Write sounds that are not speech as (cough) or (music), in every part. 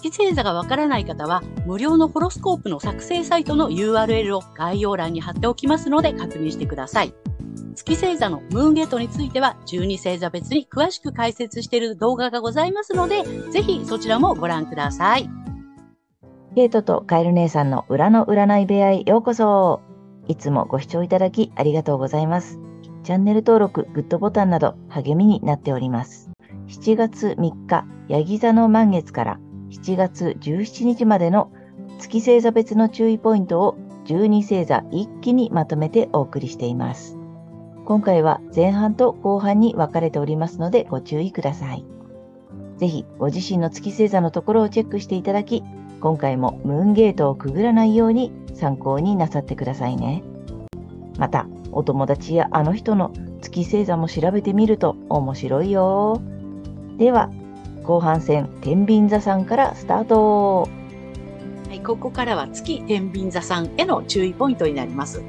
月星座がわからない方は、無料のホロスコープの作成サイトの URL を概要欄に貼っておきますので確認してください。月星座のムーンゲートについては12星座別に詳しく解説している動画がございますので、ぜひそちらもご覧ください。ゲートとカエル姉さんの裏の占い部屋へようこそ。いつもご視聴いただきありがとうございます。チャンネル登録、グッドボタンなど励みになっております。7月3日、ヤギ座の満月から7月17日までの月星座別の注意ポイントを12星座一気にまとめてお送りしています。今回は前半と後半に分かれておりますのでご注意ください。ぜひご自身の月星座のところをチェックしていただき、今回もムーンゲートをくぐらないように参考になさってくださいね。また、お友達やあの人の月星座も調べてみると面白いよ。では、後半戦、天秤座さんからスタート。はい、ここからは月天秤座さんへの注意ポイントになります。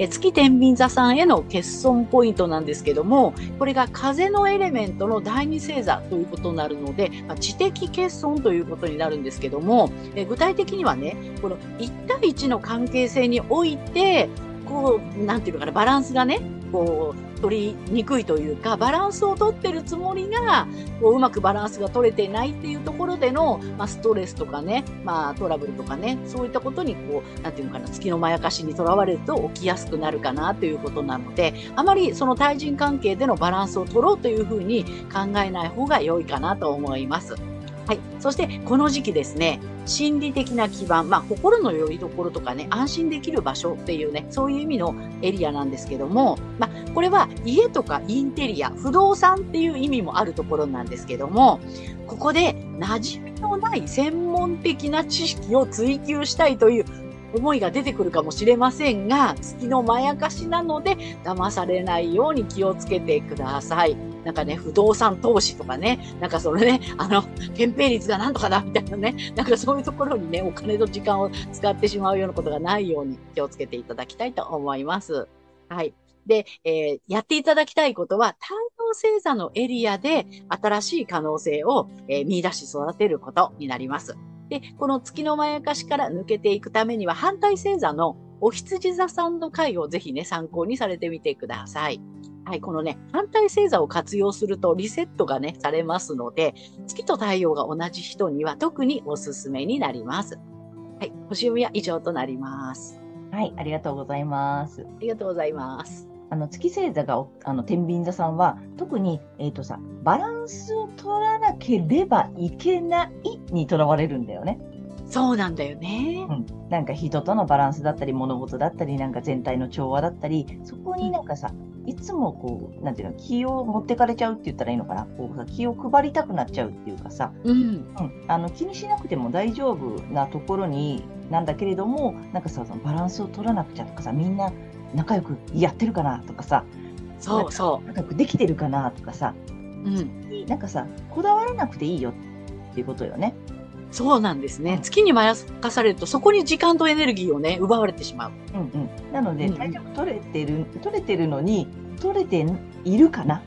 え月天秤座さんへの欠損ポイントなんですけども、これが風のエレメントの第二星座ということになるので、まあ、知的欠損ということになるんですけども、え具体的にはね、この1対1の関係性において、こう、なんていうのかな、バランスがね、こう、取りにくいというか、バランスを取ってるつもりが、こううまくバランスが取れてないっていうところでの、まあ、ストレスとかね、まあ、トラブルとかね、そういったことに、こう、なんていうのかな、月のまやかしにとらわれると起きやすくなるかなということなので、あまりその対人関係でのバランスを取ろうというふうに考えない方が良いかなと思います。はい。そして、この時期ですね、心理的な基盤、まあ、心の拠り所とかね、安心できる場所っていうね、そういう意味のエリアなんですけども、まあ、これは家とかインテリア、不動産っていう意味もあるところなんですけども、ここで馴染みのない専門的な知識を追求したいという思いが出てくるかもしれませんが、月のまやかしなので、騙されないように気をつけてください。なんかね、不動産投資とかね、なんかそれね、あの、憲兵率がなんとかだみたいなね、なんかそういうところにね、お金と時間を使ってしまうようなことがないように気をつけていただきたいと思います。はい。で、えー、やっていただきたいことは、太陽星座のエリアで新しい可能性を、えー、見出し育てることになります。で、この月のまやかしから抜けていくためには、反対星座のお羊座さんの回をぜひね、参考にされてみてください。はい、このね、反対星座を活用するとリセットがね、されますので、月と太陽が同じ人には特におすすめになります。はい、星読みは以上となります。はい、ありがとうございます。ありがとうございます。あの月星座があの天秤座さんは特に、えーとさ、バランスを取らなければいけないにとらわれるんだよね。そうなんだよね、うん。なんか人とのバランスだったり物事だったりなんか全体の調和だったりそこになんかさ、いつもこうなんていうの気を持ってかれちゃうって言ったらいいのかな？こうさ気を配りたくなっちゃうっていうかさ、うん、うん、あの気にしなくても大丈夫なところになんだけれどもなんかさそのバランスを取らなくちゃとかさみんな仲良くやってるかなとかさそうそう。仲良くできてるかなとかさ、うん、なんかさこだわらなくていいよっていうことよね。そうなんですね。月にまやかされると、そこに時間とエネルギーをね、奪われてしまう。うんうん。なので、うんうん、体力取れてる、取れてるのに、取れているかな？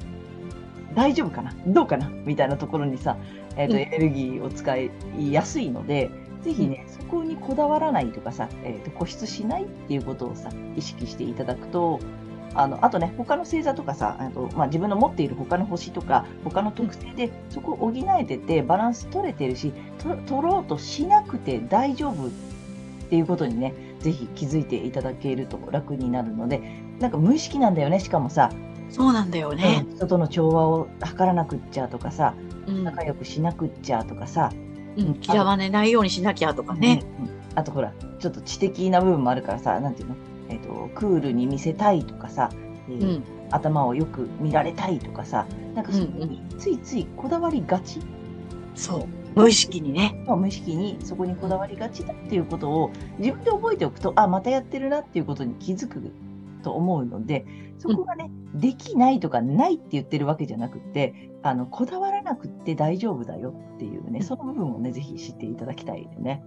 大丈夫かな？どうかな？みたいなところにさ、えーと、うん、エネルギーを使いやすいので、ぜひね、そこにこだわらないとかさ、えーと、固執しないっていうことをさ、意識していただくと、あのあとね、他の星座とかさ、あとまあ、自分の持っている他の星とか、他の特性でそこを補えてて、バランス取れてるし、取ろうとしなくて大丈夫っていうことにね、ぜひ気づいていただけると楽になるので、なんか無意識なんだよね、しかもさ。そうなんだよね。人との調和を図らなくっちゃとかさ、うん、仲良くしなくっちゃとかさ、うん、嫌われないようにしなきゃとかね。うん、あとほら、ちょっと知的な部分もあるからさ、なんていうの？えっ、ー、と、クールに見せたいとかさ、えー、うん、頭をよく見られたいとかさ、なんかそについついこだわりがち？そう。無意識にね。無意識にそこにこだわりがちだっていうことを自分で覚えておくと、あ、またやってるなっていうことに気づくと思うので、そこがね、うん、できないとかないって言ってるわけじゃなくて、あの、こだわらなくて大丈夫だよっていうね、その部分をね、ぜひ知っていただきたいでね。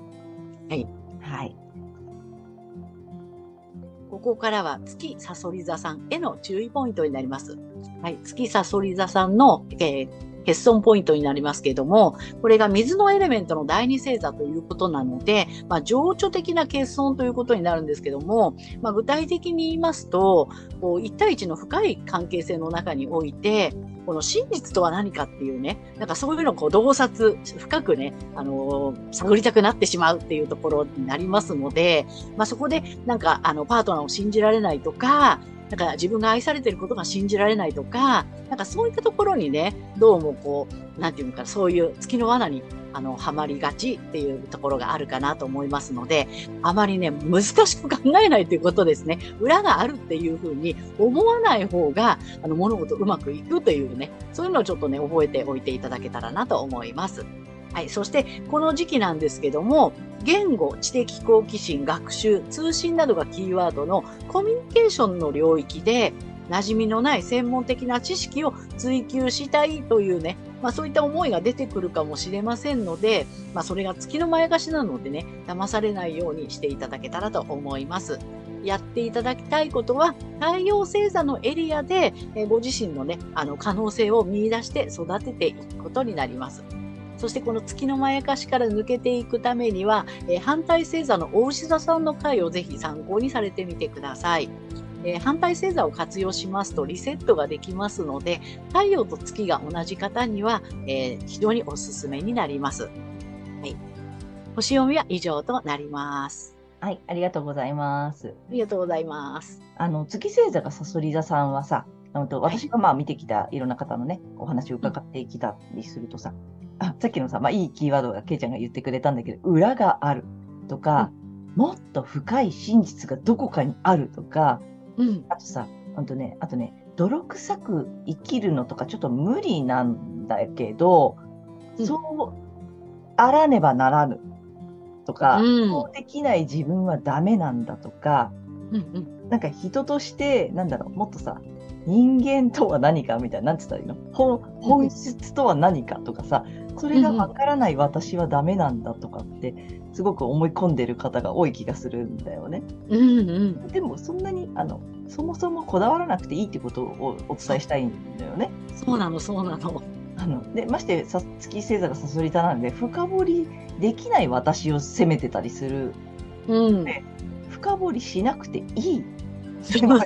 ここからは月さそり座さんへの注意ポイントになります。はい。月さそり座さんの、えー欠損ポイントになりますけれども、これが水のエレメントの第二星座ということなので、まあ、情緒的な欠損ということになるんですけども、まあ、具体的に言いますと、こう1対1の深い関係性の中において、この真実とは何かっていうね、なんかそういうのをこう洞察、深くね、あのー、探りたくなってしまうっていうところになりますので、まあそこでなんかあのパートナーを信じられないとか、だか自分が愛されてることが信じられないとか、なんかそういったところにね、どうもこう、なんていうのか、そういう月の罠にあの、はまりがちっていうところがあるかなと思いますので、あまりね、難しく考えないということですね。裏があるっていうふうに思わない方が、あの、物事うまくいくというね、そういうのをちょっとね、覚えておいていただけたらなと思います。はい。そして、この時期なんですけども、言語、知的好奇心、学習、通信などがキーワードのコミュニケーションの領域で、馴染みのない専門的な知識を追求したいというね、まあそういった思いが出てくるかもしれませんので、まあそれが月の前貸しなのでね、騙されないようにしていただけたらと思います。やっていただきたいことは、太陽星座のエリアで、えご自身のね、あの可能性を見出して育てていくことになります。そしてこの月のまやかしから抜けていくためには、え反対星座の大牛座さんの回をぜひ参考にされてみてください。え反対星座を活用しますとリセットができますので、太陽と月が同じ方には、えー、非常におすすめになります。はい。星読みは以上となります。はい、ありがとうございます。ありがとうございます。あの、月星座がさそり座さんはさ、私がまあ見てきたいろんな方のね、お話を伺ってきたりするとさ、あさっきのさ、まあ、いいキーワードがケイちゃんが言ってくれたんだけど、裏があるとか、うん、もっと深い真実がどこかにあるとか、うん、あとさ、ほんとね、あとね、泥臭く生きるのとかちょっと無理なんだけど、うん、そうあらねばならぬとか、うん、そうできない自分はダメなんだとか、うんうん、なんか人として、なんだろう、もっとさ、人間とは何かみたいな、なんつったらいいの？本本質とは何かとかさ、それがわからない私はダメなんだとかって、すごく思い込んでる方が多い気がするんだよね。うんうん、でも、そんなに、あの、そもそもこだわらなくていいってことをお伝えしたいんだよね。そうなの、そうなの。あのでましてさ月星座がさそり座なんで深掘りできない私を責めてたりする、うん、で深掘りしなくていい。いいの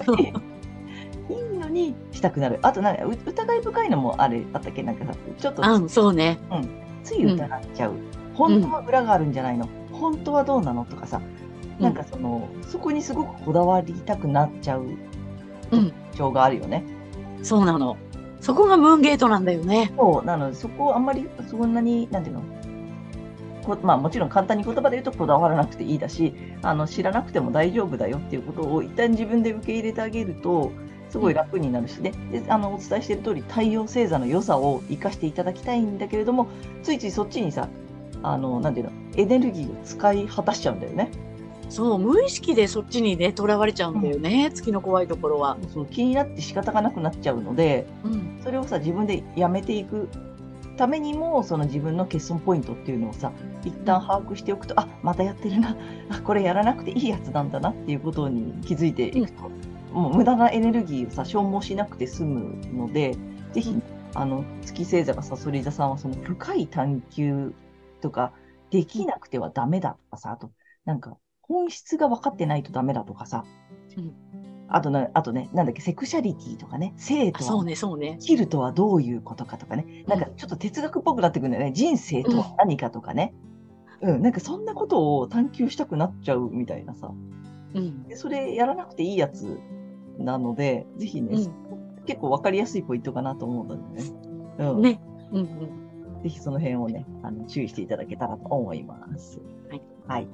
にしたくなる。あと、なんか、疑い深いのもあれ、あったっけ？なんかさ、ちょっと。あそうね。うん。つい疑っちゃう。うん、本当は裏があるんじゃないの、うん、本当はどうなの？とかさ、なんかその、うん、そこにすごくこだわりたくなっちゃう特徴があるよね。そうなの。そこがムーンゲートなんだよね。そう、なので、そこあんまり、そんなに、なんていうの？こまあ、もちろん簡単に言葉で言うとこだわらなくていいだしあの知らなくても大丈夫だよっていうことを一旦自分で受け入れてあげるとすごい楽になるしね、であのお伝えしている通り太陽星座の良さを生かしていただきたいんだけれどもついついそっちにさあのなんていうのエネルギーを使い果たしちゃうんだよね。そう無意識でそっちにねとらわれちゃうんだよね、うん、月の怖いところは。そう気になって仕方がなくなっちゃうので、うん、それをさ自分でやめていくためにもその自分の欠損ポイントっていうのをさ一旦把握しておくとあまたやってるなあこれやらなくていいやつなんだなっていうことに気づいていくと、もう無駄なエネルギーをさ消耗しなくて済むのでぜひ、あの月星座がさそり座さんはその深い探求とかできなくてはダメだとかさあとなんか本質が分かってないとダメだとかさ、うん、あとね、あとね、なんだっけ、セクシャリティとかね、性とは、そうね、そうね。生きるとはどういうことかとかね、なんかちょっと哲学っぽくなってくるんだよね。人生とは何かとかね。うん、うん、なんかそんなことを探求したくなっちゃうみたいなさ。うん。でそれやらなくていいやつなので、ぜひね、うん、結構わかりやすいポイントかなと思うんだよね。うん。ね。うんうん。ぜひその辺をね、あの注意していただけたらと思います。はい。はい。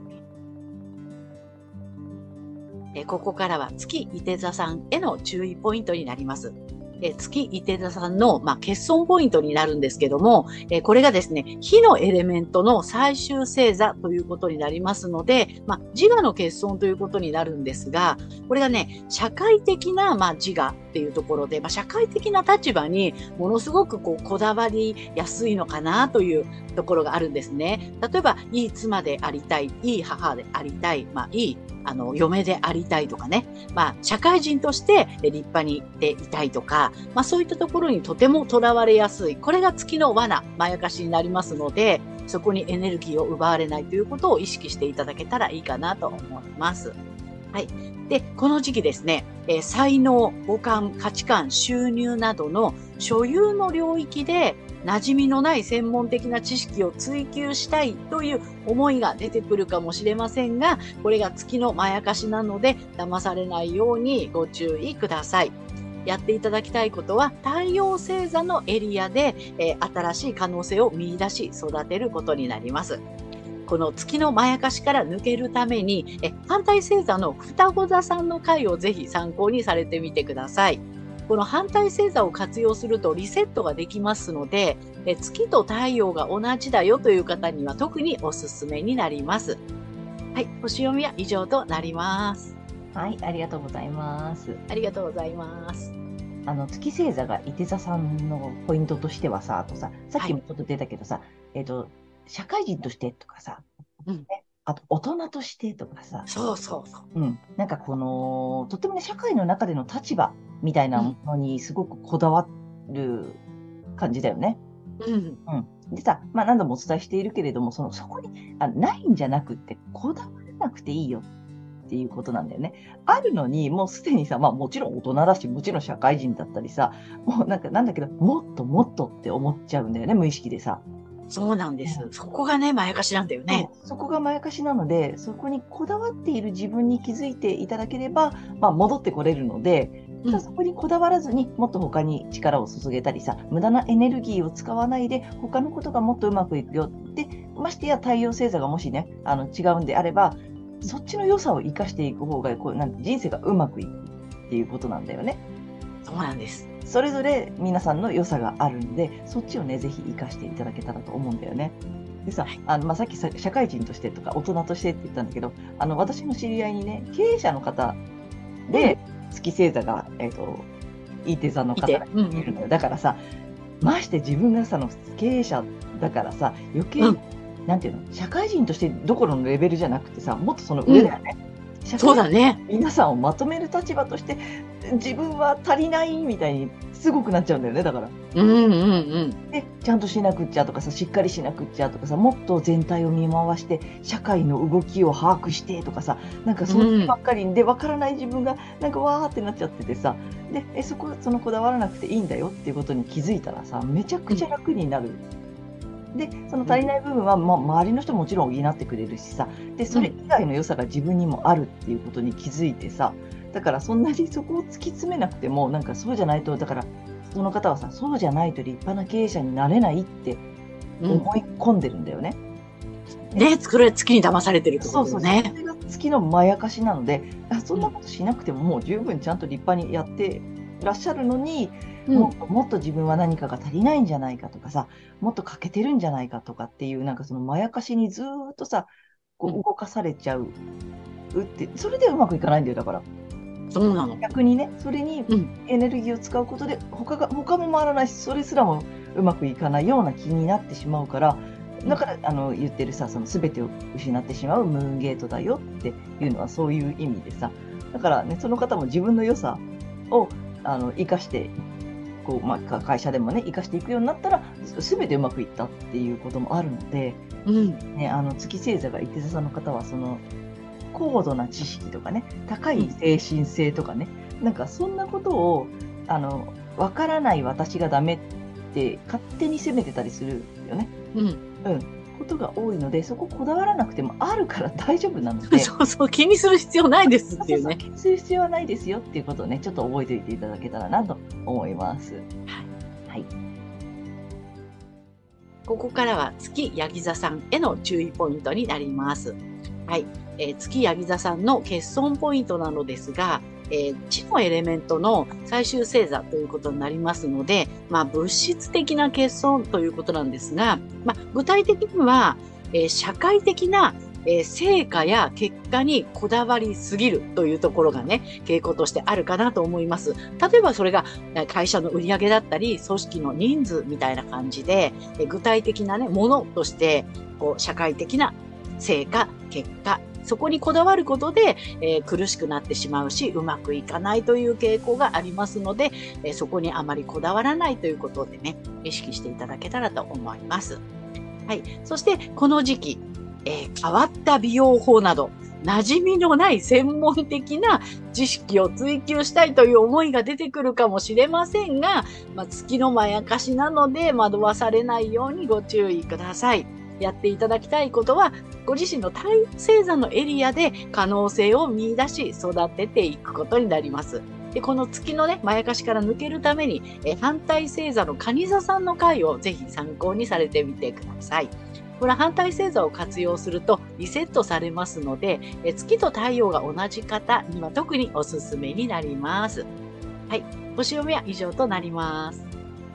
えここからは月伊手座さんへの注意ポイントになります。え月伊手座さんの、まあ、欠損ポイントになるんですけども、えこれがですね、火のエレメントの最終星座ということになりますので、まあ、自我の欠損ということになるんですが、これがね、社会的な、まあ、自我っていうところで、まあ、社会的な立場にものすごくこう、こだわりやすいのかなというところがあるんですね。例えば、いい妻でありたい、いい母でありたい、まあ、いいあの、嫁でありたいとかね。まあ、社会人として立派にでいたいとか、まあそういったところにとてもとらわれやすい。これが月の罠、まやかしになりますので、そこにエネルギーを奪われないということを意識していただけたらいいかなと思います。はい。で、この時期ですね、えー才能、五感、価値観、収入などの所有の領域で馴染みのない専門的な知識を追求したいという思いが出てくるかもしれませんが、これが月のまやかしなので、騙されないようにご注意ください。やっていただきたいことは、太陽星座のエリアで、えー新しい可能性を見出し育てることになります。この月のまやかしから抜けるために、え反対星座の双子座さんの回をぜひ参考にされてみてください。この反対星座を活用するとリセットができますので、え月と太陽が同じだよという方には特におすすめになります。はい、星読みは以上となります。はい、ありがとうございます。ありがとうございます。あの月星座が伊手座さんのポイントとしてはさ、あとさ、さっきもちょっと出たけどさ、えっ、と、社会人としてとかさ、うんねあと大人としてとかさ、そうそうそう。うん、なんかこの、とってもね、社会の中での立場みたいなものにすごくこだわる感じだよね。うん。でさ、まあ何度もお伝えしているけれども、その、そこにあないんじゃなくって、こだわらなくていいよっていうことなんだよね。あるのに、もうすでにさ、まあもちろん大人だし、もちろん社会人だったりさ、もうなんかなんだけど、もっともっとって思っちゃうんだよね、無意識でさ。そうなんです。そこがね、まやかしなんだよね。そこがまやかしなので、そこにこだわっている自分に気づいていただければ、まあ戻ってこれるので、ただそこにこだわらずにもっと他に力を注げたりさ、無駄なエネルギーを使わないで、他のことがもっとうまくいくよって、ましてや太陽星座がもしね、あの違うんであれば、そっちの良さを生かしていく方がこうなんか人生がうまくいくっていうことなんだよね。そうなんです。それぞれ皆さんの良さがあるんで、そっちをね、ぜひ活かしていただけたらと思うんだよね。でさ、あのまあ、さっきさ社会人としてとか大人としてって言ったんだけど、あの私の知り合いにね、経営者の方で、月星座が、えっ、と、いい手座の方が。るのよ。だからさ、まして自分がさ、の経営者だからさ、余計、うんなんていうの、社会人としてどころのレベルじゃなくてさ、もっとその上だよね。社会そうだね。皆さんをまとめる立場として、自分は足りないみたいにすごくなっちゃうんだよね、だから。うんうんうん。で、ちゃんとしなくっちゃとかさ、しっかりしなくっちゃとかさ、もっと全体を見回して、社会の動きを把握してとかさ、なんかそういうばっかりで、わからない自分が、なんかわーってなっちゃっててさ、で、え、そこ、そのこだわらなくていいんだよっていうことに気づいたらさ、めちゃくちゃ楽になる。で、その足りない部分は、まあ、周りの人ももちろん補ってくれるしさ、で、それ以外の良さが自分にもあるっていうことに気づいてさ、だからそんなにそこを突き詰めなくても、なんかそうじゃないと、だから、その方はさ、そうじゃないと立派な経営者になれないってうん、思い込んでるんだよね。ね、これ月に騙されてるってこそうそうそう。それが月のまやかしなので、あそんなことしなくてももう十分ちゃんと立派にやってらっしゃるのに、もっともっと自分は何かが足りないんじゃないかとかさ、もっと欠けてるんじゃないかとかっていう、なんかそのまやかしにずーっとさ、こううん動かされちゃう。うって、それでうまくいかないんだよ、だから。そうなの。逆にね、それにうんエネルギーを使うことで、他が、他も回らないし、それすらもうまくいかないような気になってしまうから、だから、あの、言ってるさ、その全てを失ってしまうムーンゲートだよっていうのはそういう意味でさ、だからね、その方も自分の良さを、あの、生かして、こう、まあ、か会社でもね、生かしていくようになったら、すべてうまくいったっていうこともあるので、うん。ね、あの月星座が伊手座さんの方はその高度な知識とかね高い精神性とかね、なんかそんなことをあの分からない私がダメって勝手に責めてたりするよねうん。ことが多いのでそここだわらなくてもあるから (laughs) 大丈夫なので (laughs) そうそう、気にする必要ないですっていうね。気にする必要はないですよっていうことをねちょっと覚えておいていただけたらなと思います。はい、ここからは月ヤギ座さんへの注意ポイントになります。はい。えー月ヤギ座さんの欠損ポイントなのですが、えー、地のエレメントの最終星座ということになりますので、まあ、物質的な欠損ということなんですが、まあ、具体的には、えー、社会的なえー、成果や結果にこだわりすぎるというところがね、傾向としてあるかなと思います。例えばそれが会社の売り上げだったり、組織の人数みたいな感じで、えー、具体的なね、ものとして、こう、社会的な成果、結果、そこにこだわることで、えー、苦しくなってしまうし、うまくいかないという傾向がありますので、えー、そこにあまりこだわらないということでね、意識していただけたらと思います。はい。そして、この時期、えー、変わった美容法など、馴染みのない専門的な知識を追求したいという思いが出てくるかもしれませんが、まあ、月のまやかしなので惑わされないようにご注意ください。やっていただきたいことは、ご自身の体星座のエリアで可能性を見出し育てていくことになります。で、この月のね、まやかしから抜けるために、え反対星座の蟹座さんの回をぜひ参考にされてみてください。これは反対星座を活用するとリセットされますので、え月と太陽が同じ方には特におすすめになります。はい。星読みは以上となります。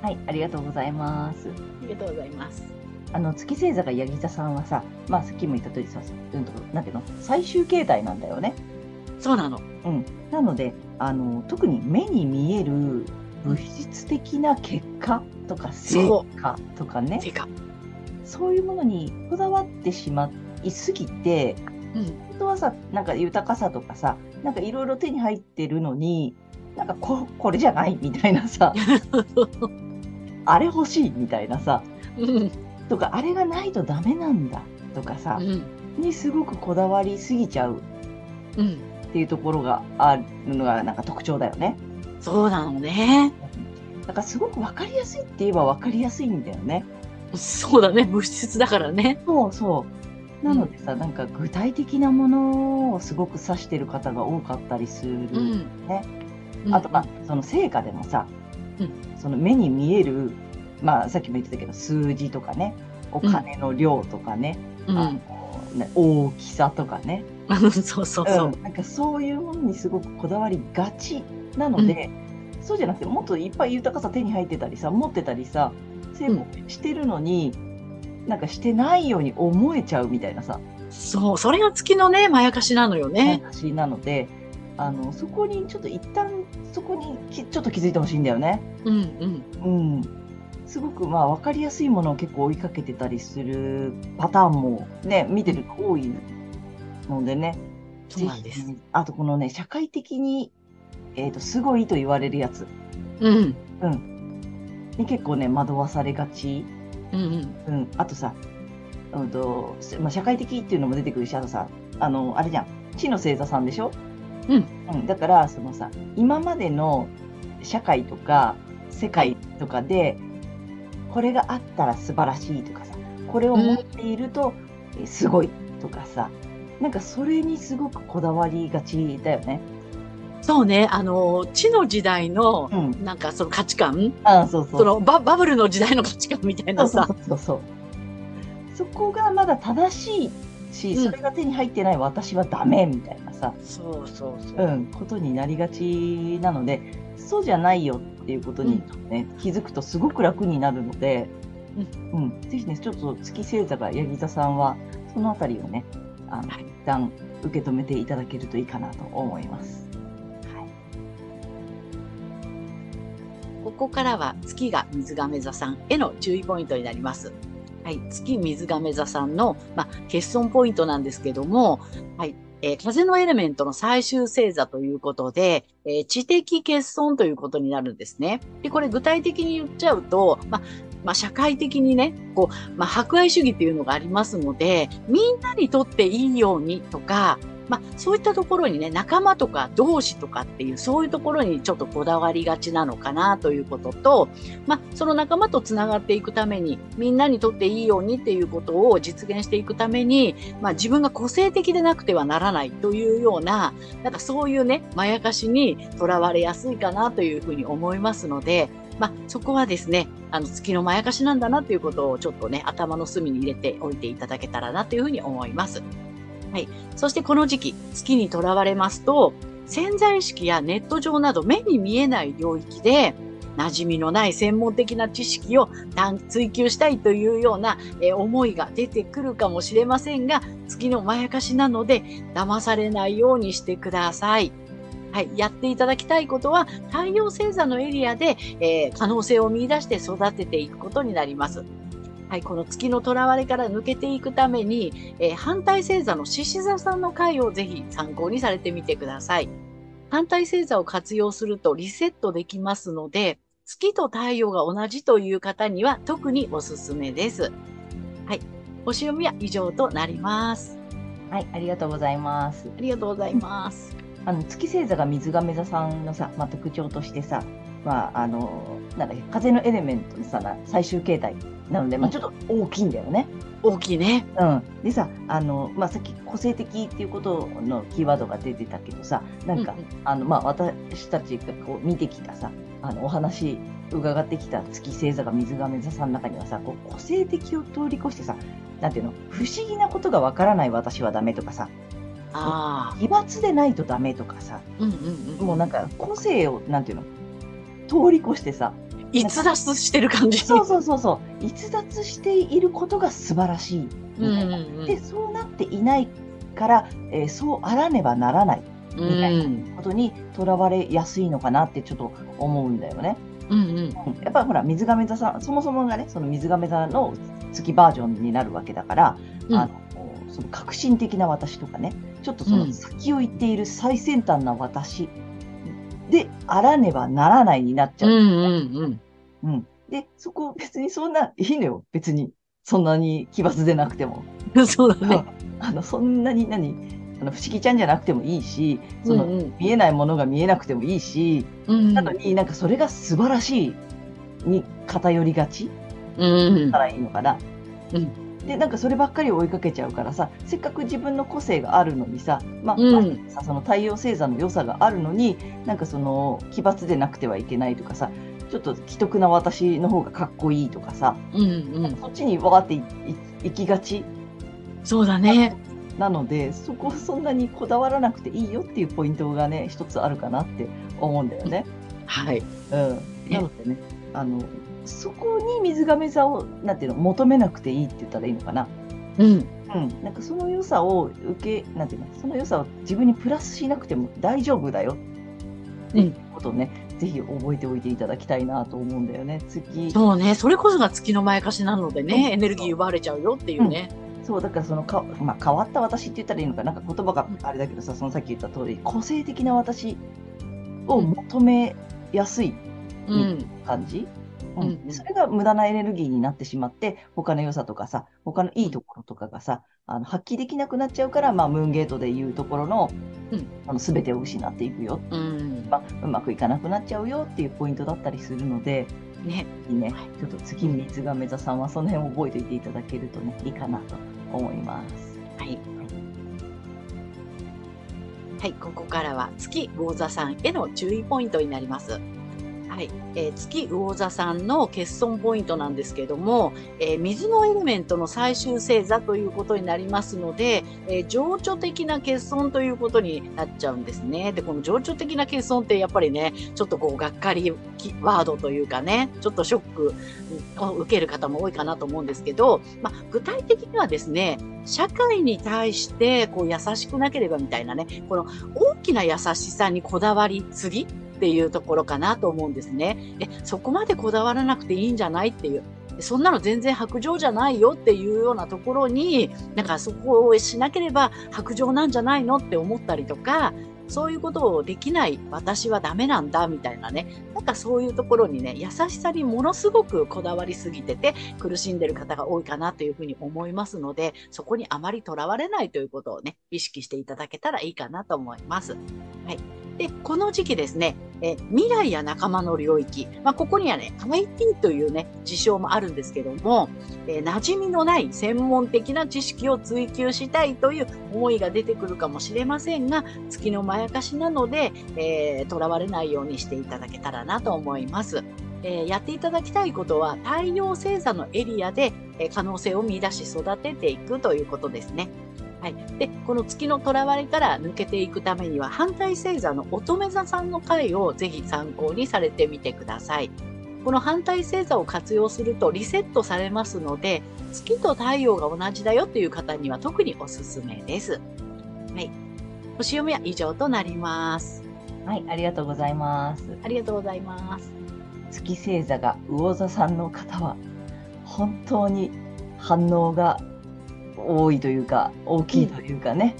はい、ありがとうございます。ありがとうございます。あの月星座がヤギ座さんはさ、まあさっきも言った通りさ、うんと、なんていうの、最終形態なんだよね。そうなの。うん。なので、あの、特に目に見える物質的な結果とか成果とかね。そういうものにこだわってしまいすぎて、うん、本当はさ、なんか豊かさとかさ、なんかいろいろ手に入ってるのに、なんかここれじゃないみたいなさ、(laughs) あれ欲しいみたいなさ、うん、とか、あれがないとダメなんだとかさ、うん、にすごくこだわりすぎちゃうっていうところがあるのがなんか特徴だよね。そうなのね。だからすごく分かりやすいって言えば分かりやすいんだよね。そうだね、物質だからね。そうそう。なのでさ、うん、なんか具体的なものをすごく指してる方が多かったりするね。うん、あとまあ、その成果でもさ、うん、その目に見える、まあさっきも言ってたけど、数字とかね、お金の量とかね、あのね大きさとかね。(laughs) そうそうそう、なんかそういうものにすごくこだわりがちなので、そうじゃなくてもっといっぱい豊かさ手に入ってたりさ持ってたりさ成功してるのに、うん、なんかしてないように思えちゃうみたいなさ。そう、それが月のね、まやかしなのよね。まやかしなので、あの、そこにちょっと一旦、そこにきちょっと気づいてほしいんだよね。うん、うん。うん。すごくまあ分かりやすいものを結構追いかけてたりするパターンもね、見てると多いのでね。そうなんです。あとこのね、社会的に、えっ、ー、と、すごいと言われるやつ。うん。うん。に結構ね惑わされがち、うんうんうん、あとさ、うんとまあ、社会的っていうのも出てくるしあとさあのあれじゃん地の星座さんでしょ、うん、うん、だからそのさ今までの社会とか世界とかでこれがあったら素晴らしいとかさこれを持っているとすごいとかさ、うん、なんかそれにすごくこだわりがちだよね。そうね、あの、地の時代の、うん、なんかその価値観、あそうそう。そのババブルの時代の価値観みたいなさ。そうそうそうそこがまだ正しいし、それが手に入ってない私はダメみたいなさ、そうそうそう。うん、ことになりがちなので、そうじゃないよっていうことにね、うん、気づくとすごく楽になるので、うん、うん、ぜひね、ちょっと月星座がヤギ座さんは、そのあたりをね、あの、はい、一旦受け止めていただけるといいかなと思います。ここからは月が水亀座さんへの注意ポイントになります。はい、月水亀座さんの、まあ、欠損ポイントなんですけども、はい、えー、風のエレメントの最終星座ということで、えー、知的欠損ということになるんですね。で、これ具体的に言っちゃうと、ま、ま、社会的にね、こう、まあ、博愛主義っていうのがありますので、みんなにとっていいようにとか、まあ、そういったところにね、仲間とか同志とかっていう、そういうところにちょっとこだわりがちなのかなということと、まあ、その仲間とつながっていくために、みんなにとっていいようにっていうことを実現していくために、まあ、自分が個性的でなくてはならないというような、なんかそういうね、まやかしにとらわれやすいかなというふうに思いますので、まあ、そこはですね、あの、月のまやかしなんだなということをちょっとね、頭の隅に入れておいていただけたらなというふうに思います。はい。そしてこの時期、月にとらわれますと、潜在意識やネット上など目に見えない領域で、馴染みのない専門的な知識を追求したいというような、思いが出てくるかもしれませんが、月のまやかしなので、騙されないようにしてください。はい、やっていただきたいことは、太陽星座のエリアで、えー、可能性を見出して育てていくことになります。はい、この月の囚われから抜けていくために、えー、反対星座の獅子座さんの回をぜひ参考にされてみてください。反対星座を活用するとリセットできますので、月と太陽が同じという方には特におすすめです。はい。星読みは以上となります。はい、ありがとうございます。ありがとうございます。(laughs) あの月星座が水亀座さんのさ、まあ、特徴としてさ、まあ、あの、なんだっけ、風のエレメントのさ、最終形態なので、まあ、ちょっと大きいんだよね。大きいね。うん。でさ、あの、まあ、さっき個性的っていうことのキーワードが出てたけどさ、なんか、うんうん、あの、まあ、私たちがこう見てきたさ、あの、お話伺ってきた月星座が水亀座さんの中にはさ、こう個性的を通り越してさ、なんていうの、不思議なことがわからない私はダメとかさ、あ奇抜でないとダメとかさ、うんうんうん、もうなんか個性を、なんていうの、通り越してさ、逸脱してる感じ。そうそうそうそう。逸脱していることが素晴らしいみたいな。うんうんうん、で、そうなっていないから、えー、そうあらねばならないみたいなことにとらわれやすいのかなってちょっと思うんだよね。うんうん、やっぱりほら水亀座さんそもそもがねその水亀座の月バージョンになるわけだから、うん、あのその革新的な私とかねちょっとその先を行っている最先端な私であらねばならないになっちゃう。うんうんうん。で、そこ別にそんな、いいのよ。別に。そんなに奇抜でなくても。(laughs) そうだね。あの、そんなに何？あの不思議ちゃんじゃなくてもいいし、その、うんうん、見えないものが見えなくてもいいし、うん、なのになんかそれが素晴らしいに偏りがち、うん、たらいいのかな。うんでなんかそればっかり追いかけちゃうからさせっかく自分の個性があるのにさ,、まあ、うん、さその太陽星座の良さがあるのになんかその奇抜でなくてはいけないとかさちょっと既得な私の方がかっこいいとかさ、うんうん、そっちにわーって行きがち。そうだね。なのでそこそんなにこだわらなくていいよっていうポイントがね一つあるかなって思うんだよね。はい、うん、なのでねあのそこに水亀座をなんていうの求めなくていいって言ったらいいのかな。うん、うん、なんかその良さを受けなんていうのその良さを自分にプラスしなくても大丈夫だよ。っていうことをね、うん、ぜひ覚えておいていただきたいなと思うんだよね。月そうね。それこそが月の前かしなのでねエネルギー奪われちゃうよっていうね、うん、そうだからそのか、まあ、変わった私って言ったらいいのかな。んか言葉があれだけどさそのさっき言った通り個性的な私を求めやすい感じ、うんうん、それが無駄なエネルギーになってしまって、他の良さとかさ、他のいいところとかがさ、あの発揮できなくなっちゃうから、まあ、ムーンゲートでいうところの、うん、あの全てを失っていくよ、うん。まあ、うまくいかなくなっちゃうよっていうポイントだったりするので、ね、ね、ちょっと次、水亀座さんはその辺を覚えておいていただけるとね、いいかなと思います。はい。はい、ここからは月魚座さんへの注意ポイントになります。はい、えー、月魚座さんの欠損ポイントなんですけども、えー、水のエレメントの最終星座ということになりますので、えー、情緒的な欠損ということになっちゃうんですね。で、この情緒的な欠損ってやっぱりね、ちょっとこう、がっかりワードというかね、ちょっとショックを受ける方も多いかなと思うんですけど、まあ、具体的にはですね、社会に対してこう優しくなければみたいなね、この大きな優しさにこだわりすぎっていうところかなと思うんですね。え、そこまでこだわらなくていいんじゃないっていう。そんなの全然白状じゃないよっていうようなところに、なんかそこをしなければ白状なんじゃないのって思ったりとか、そういうことをできない私はダメなんだみたいなね。なんかそういうところにね、優しさにものすごくこだわりすぎてて苦しんでる方が多いかなというふうに思いますので、そこにあまりとらわれないということをね、意識していただけたらいいかなと思います。はい。で、この時期ですね、え未来や仲間の領域、まあ、ここにはね、IT というね、事象もあるんですけども、えー、馴染みのない専門的な知識を追求したいという思いが出てくるかもしれませんが、月のまやかしなので、えー、われないようにしていただけたらなと思います。えー、やっていただきたいことは、太陽星座のエリアで、え可能性を見出し育てていくということですね。はい。で、この月の囚われから抜けていくためには、反対星座の乙女座さんの回をぜひ参考にされてみてください。この反対星座を活用するとリセットされますので、月と太陽が同じだよという方には特におすすめです。はい。星読みは以上となります。はい、ありがとうございます。ありがとうございます。月星座が魚座さんの方は、本当に反応が多いというか、大きいというかね。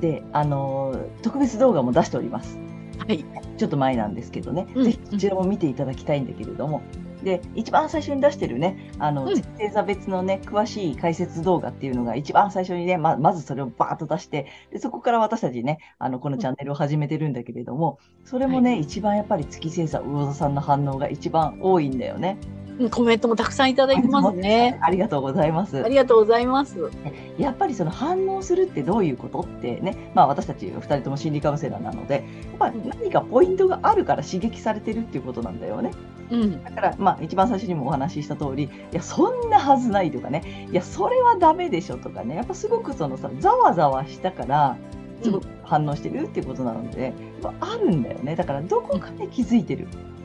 で、あのー、特別動画も出しております。はい。ちょっと前なんですけどね、うんぜひこちらも見ていただきたいんだけれども、で、一番最初に出してるね、あの、うん月星座別のね、詳しい解説動画っていうのが一番最初にね、ままずそれをバーッと出して、でそこから私たちね、あの、このチャンネルを始めてるんだけれども、それもね、は一番やっぱり月星座魚座さんの反応が一番多いんだよね。うんコメントもたくさんいただいてますね。ありがとうございますあ。りがとうございます。やっぱりその反応するってどういうことってね、まあ私たち2人とも心理カウンセラーなので、やっぱり何かポイントがあるから刺激されてるっていうことなんだよね。うん。だから、まあ一番最初にもお話しした通り、いや、そんなはずないとかね、いや、それはダメでしょとかね、やっぱすごくそのさ、ざわざわしたから、すごく反応してるっていうことなので、やっぱあるんだよね。だからどこかで気づいてる。うん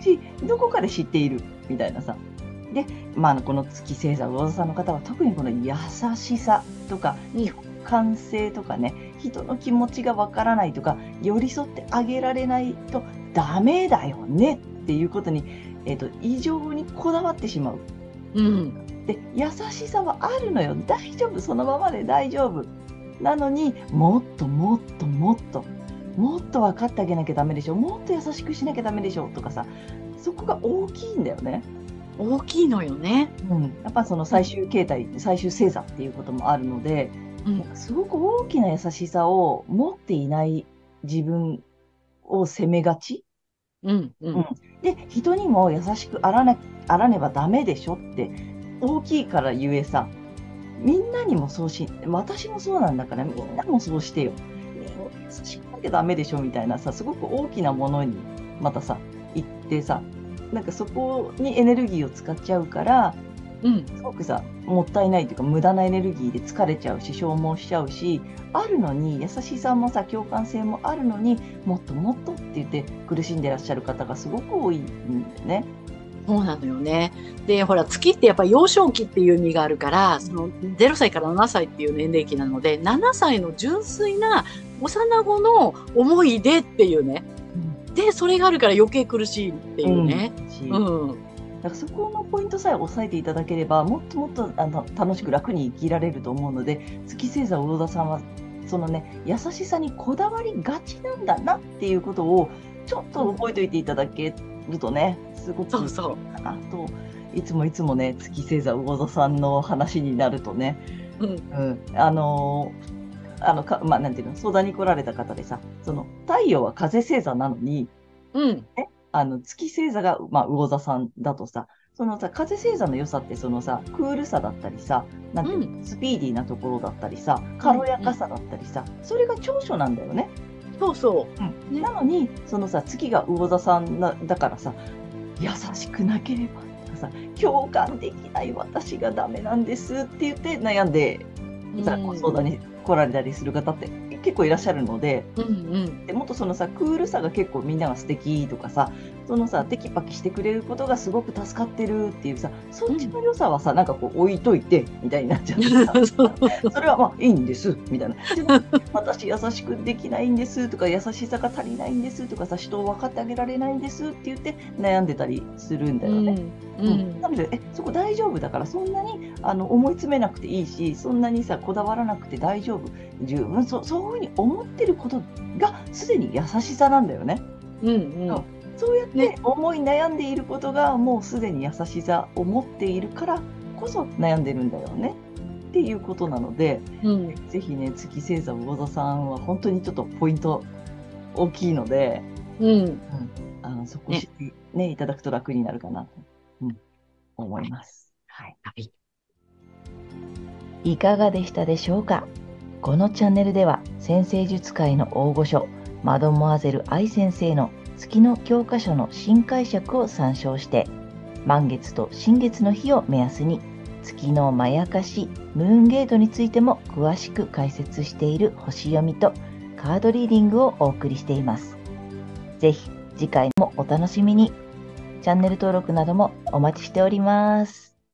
し、どこかで知っているみたいなさ。で、まあ、この月星座魚座さんの方は特にこの優しさとかうん共感性とかね人の気持ちがわからないとか寄り添ってあげられないとダメだよねっていうことに、えっと異常にこだわってしまう。うん。で優しさはあるのよ大丈夫そのままで大丈夫なのにもっともっともっともっと分かってあげなきゃダメでしょもっと優しくしなきゃダメでしょとかさそこが大きいんだよね。大きいのよね。うん、やっぱその最終形態、最終星座っていうこともあるので、うん。すごく大きな優しさを持っていない自分を責めがち。うん。うん。で、人にも優しくあらねあらねばダメでしょって、大きいからゆえさ、みんなにもそうし、私もそうなんだから、みんなもそうしてよ。優しくなきゃダメでしょみたいなさ、すごく大きなものにまたさ、行ってさ、なんかそこにエネルギーを使っちゃうから、うん。すごくさ、もったいないというか、無駄なエネルギーで疲れちゃうし、消耗しちゃうし、あるのに、優しさもさ、共感性もあるのに、もっともっとって言って苦しんでらっしゃる方がすごく多いんだよね。そうなのよね。で、ほら、月ってやっぱ幼少期っていう意味があるから、その0歳から7歳っていう年齢期なので、7歳の純粋な幼子の思い出っていうね。で、それがあるから余計苦しいっていうね。しうん。だからそこのポイントさえ押さえていただければ、もっともっとあの楽しく楽に生きられると思うので、月星座魚座さんは、そのね、優しさにこだわりがちなんだなっていうことを、ちょっと覚えておいていただけるとね、すごくそうそうかなと、いつもいつもね、月星座魚座さんの話になるとね、うん。うん、あのーあのか、まあ、なんていうの、相談に来られた方でさ、その、太陽は風星座なのに、うん。あの、月星座が、まあ、魚座さんだとさ、そのさ、風星座の良さって、そのさ、クールさだったりさ、なんていうの、スピーディーなところだったりさ、軽やかさだったりさ、それが長所なんだよね。そうそう。ねなのに、そのさ、月が魚座さんなだからさ、優しくなければとかさ、共感できない私がダメなんですって言って悩んで、さう相談に来られたりする方って結構いらっしゃるので、うんうん。でもっとそのさクールさが結構みんなが素敵とかさそのさテキパキしてくれることがすごく助かってるっていうさそっちの良さはさ、なんかこう置いといてみたいになっちゃってさそう (laughs) それはまあいいんですみたいな。私優しくできないんですとか優しさが足りないんですとかさ人を分かってあげられないんですって言って悩んでたりするんだよね。うん。うん。なのでえそこ大丈夫だからそんなにあの思い詰めなくていいしそんなにさこだわらなくて大丈夫。十分。そそういうふうに思ってることがすでに優しさなんだよね。うんうん。そうやってね思い悩んでいることがもうすでに優しさを持っているからこそ悩んでるんだよねっていうことなのでうん。ぜひね月星座魚座さんは本当にちょっとポイント大きいのでうん。あのそこ知って、ねいただくと楽になるかなと、うん、思います。はいはい。いかがでしたでしょうか？このチャンネルでは先生術界の大御所マドモアゼル愛先生の月の教科書の新解釈を参照して満月と新月の日を目安に月のまやかし、ムーンゲートについても詳しく解説している星読みとカードリーディングをお送りしています。ぜひ次回もお楽しみに。チャンネル登録などもお待ちしております。